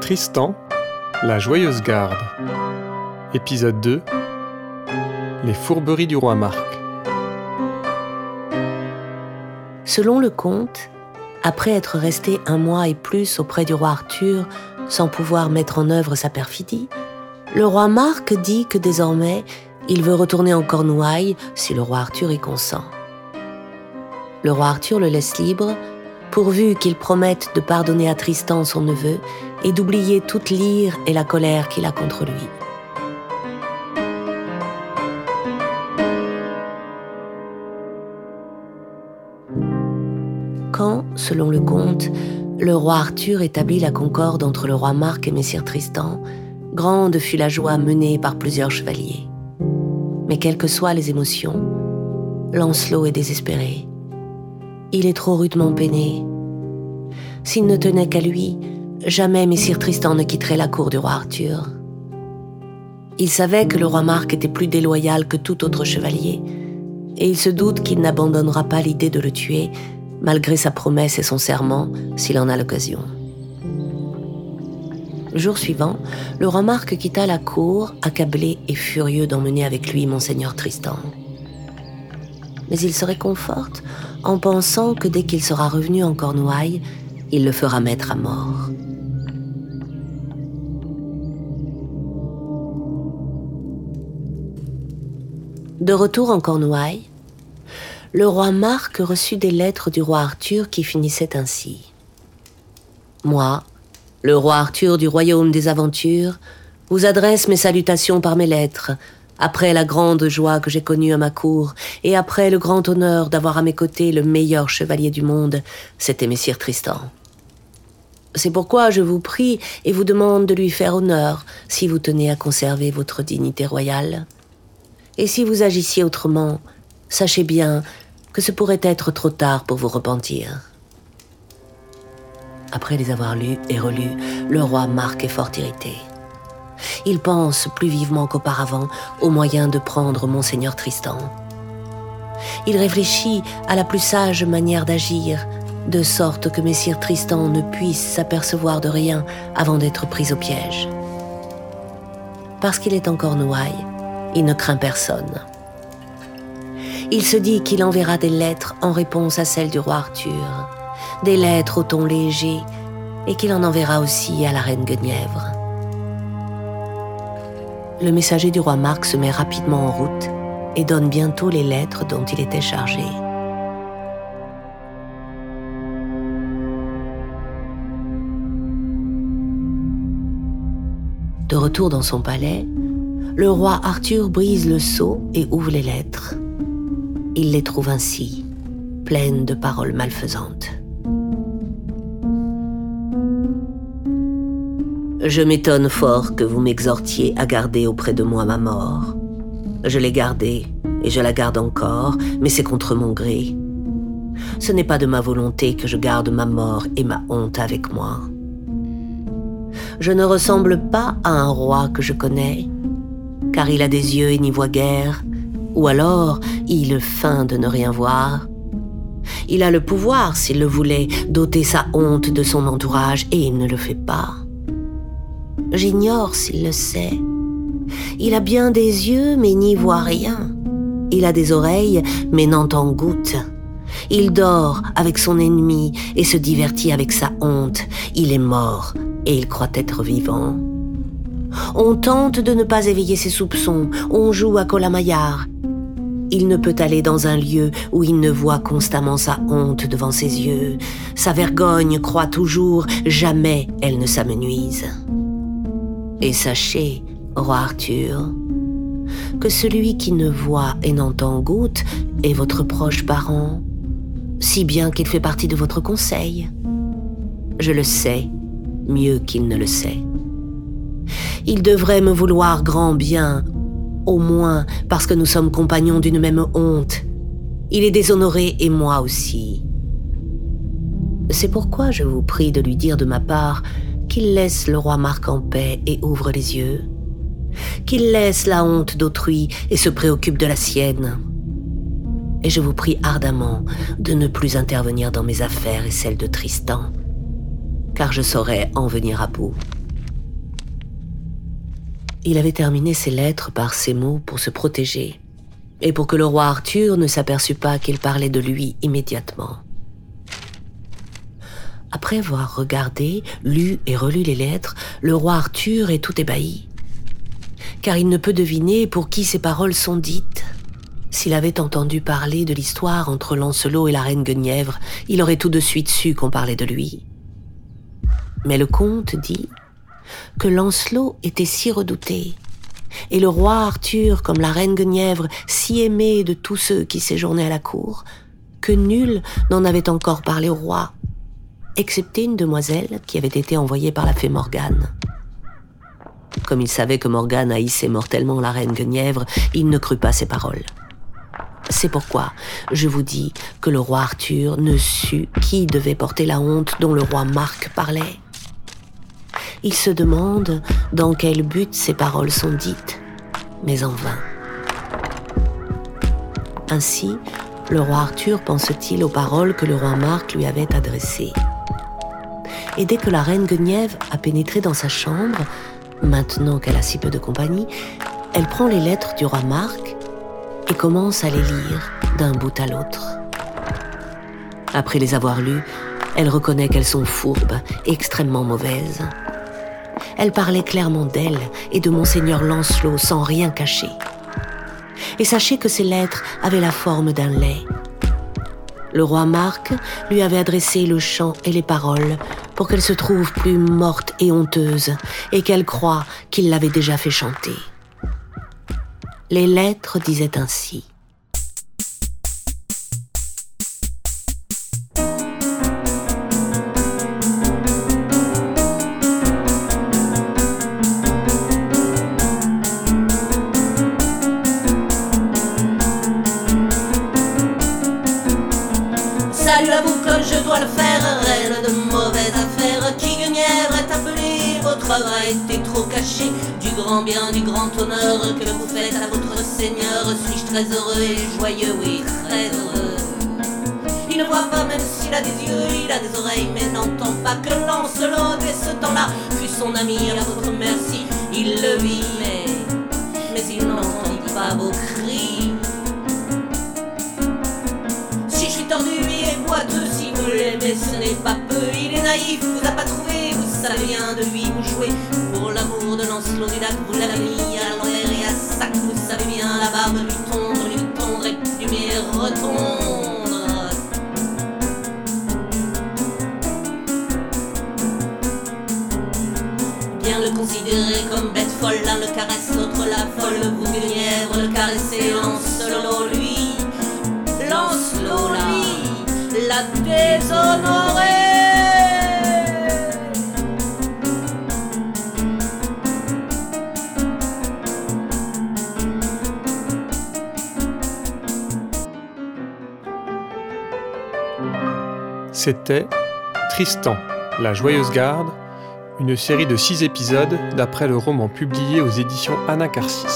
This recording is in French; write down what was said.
Tristan, la joyeuse garde. Épisode 2 Les fourberies du roi Marc. Selon le conte, après être resté un mois et plus auprès du roi Arthur sans pouvoir mettre en œuvre sa perfidie, le roi Marc dit que désormais il veut retourner en Cornouailles si le roi Arthur y consent. Le roi Arthur le laisse libre, pourvu qu'il promette de pardonner à Tristan son neveu et d'oublier toute l'ire et la colère qu'il a contre lui. Quand, selon le conte, le roi Arthur établit la concorde entre le roi Marc et Messire Tristan, grande fut la joie menée par plusieurs chevaliers. Mais quelles que soient les émotions, Lancelot est désespéré. Il est trop rudement peiné. S'il ne tenait qu'à lui, jamais Messire Tristan ne quitterait la cour du roi Arthur. Il savait que le roi Marc était plus déloyal que tout autre chevalier, et il se doute qu'il n'abandonnera pas l'idée de le tuer, malgré sa promesse et son serment, s'il en a l'occasion. Le jour suivant, le roi Marc quitta la cour, accablé et furieux d'emmener avec lui monseigneur Tristan. Mais il se réconforte en pensant que dès qu'il sera revenu en Cornouailles, il le fera mettre à mort. De retour en Cornouailles, le roi Marc reçut des lettres du roi Arthur qui finissaient ainsi. Moi, le roi Arthur du royaume des aventures, vous adresse mes salutations par mes lettres, après la grande joie que j'ai connue à ma cour, et après le grand honneur d'avoir à mes côtés le meilleur chevalier du monde, c'était Messire Tristan. C'est pourquoi je vous prie et vous demande de lui faire honneur si vous tenez à conserver votre dignité royale. Et si vous agissiez autrement, sachez bien que ce pourrait être trop tard pour vous repentir. Après les avoir lus et relus, le roi Marc est fort irrité. Il pense plus vivement qu'auparavant au moyen de prendre monseigneur Tristan. Il réfléchit à la plus sage manière d'agir, de sorte que messire Tristan ne puisse s'apercevoir de rien avant d'être pris au piège. Parce qu'il est encore noaille, il ne craint personne. Il se dit qu'il enverra des lettres en réponse à celles du roi Arthur, des lettres au ton léger, et qu'il en enverra aussi à la reine Guenièvre. Le messager du roi Marc se met rapidement en route et donne bientôt les lettres dont il était chargé. De retour dans son palais, le roi Arthur brise le sceau et ouvre les lettres. Il les trouve ainsi, pleines de paroles malfaisantes. Je m'étonne fort que vous m'exhortiez à garder auprès de moi ma mort. Je l'ai gardée, et je la garde encore, mais c'est contre mon gré. Ce n'est pas de ma volonté que je garde ma mort et ma honte avec moi. Je ne ressemble pas à un roi que je connais, car il a des yeux et n'y voit guère, ou alors il feint de ne rien voir. Il a le pouvoir, s'il le voulait, d'ôter sa honte de son entourage, et il ne le fait pas. J'ignore s'il le sait. Il a bien des yeux, mais n'y voit rien. Il a des oreilles, mais n'entend goutte. Il dort avec son ennemi et se divertit avec sa honte. Il est mort et il croit être vivant. On tente de ne pas éveiller ses soupçons, on joue à Colamaillard. Il ne peut aller dans un lieu où il ne voit constamment sa honte devant ses yeux. Sa vergogne croit toujours, jamais elle ne s'amenuise. Et sachez, roi Arthur, que celui qui ne voit et n'entend goutte est votre proche parent, si bien qu'il fait partie de votre conseil. Je le sais mieux qu'il ne le sait. Il devrait me vouloir grand bien, au moins parce que nous sommes compagnons d'une même honte. Il est déshonoré et moi aussi. C'est pourquoi je vous prie de lui dire de ma part qu'il laisse le roi Marc en paix et ouvre les yeux, qu'il laisse la honte d'autrui et se préoccupe de la sienne. Et je vous prie ardemment de ne plus intervenir dans mes affaires et celles de Tristan, car je saurais en venir à bout. Il avait terminé ses lettres par ces mots pour se protéger, et pour que le roi Arthur ne s'aperçût pas qu'il parlait de lui immédiatement. Après avoir regardé, lu et relu les lettres, le roi Arthur est tout ébahi, car il ne peut deviner pour qui ces paroles sont dites. S'il avait entendu parler de l'histoire entre Lancelot et la reine Guenièvre, il aurait tout de suite su qu'on parlait de lui. Mais le comte dit que Lancelot était si redouté, et le roi Arthur, comme la reine Guenièvre, si aimé de tous ceux qui séjournaient à la cour, que nul n'en avait encore parlé au roi, excepté une demoiselle qui avait été envoyée par la fée Morgane. Comme il savait que Morgane haïssait mortellement la reine Guenièvre, il ne crut pas ses paroles. C'est pourquoi je vous dis que le roi Arthur ne sut qui devait porter la honte dont le roi Marc parlait. Il se demande dans quel but ces paroles sont dites, mais en vain. Ainsi, le roi Arthur pense-t-il aux paroles que le roi Marc lui avait adressées. Et dès que la reine Guenièvre a pénétré dans sa chambre, maintenant qu'elle a si peu de compagnie, elle prend les lettres du roi Marc et commence à les lire d'un bout à l'autre. Après les avoir lues, elle reconnaît qu'elles sont fourbes et extrêmement mauvaises. Elle parlait clairement d'elle et de monseigneur Lancelot sans rien cacher. Et sachez que ces lettres avaient la forme d'un lait. Le roi Marc lui avait adressé le chant et les paroles pour qu'elle se trouve plus morte et honteuse et qu'elle croie qu'il l'avait déjà fait chanter. Les lettres disaient ainsi. Dois le faire, reine de mauvaise affaire. Qui Guenièvre est appelé, votre œuvre a été trop cachée. Du grand bien, du grand honneur que vous faites à votre Seigneur. Suis-je très heureux et joyeux, oui, très heureux. Il ne voit pas même s'il a des yeux, il a des oreilles, mais n'entend pas que Lancelot dès ce temps-là fut son ami à votre merci. Il le vit, mais, mais il n'entend pas vos. Naïf, vous a pas trouvé, vous savez bien de lui vous jouez. Pour l'amour de Lancelot du lac, vous l'avez mis à l'envers et à sac. Vous savez bien la barbe lui tondre, lui tondre et plumer. Bien le considérer comme bête folle, l'un le caresse, l'autre la folle. Vous Guenièvre le caressez, Lancelot lui. Lancelot lui, l'a déshonoré. C'était Tristan, la Joyeuse Garde, une série de six épisodes d'après le roman publié aux éditions Anacarsis.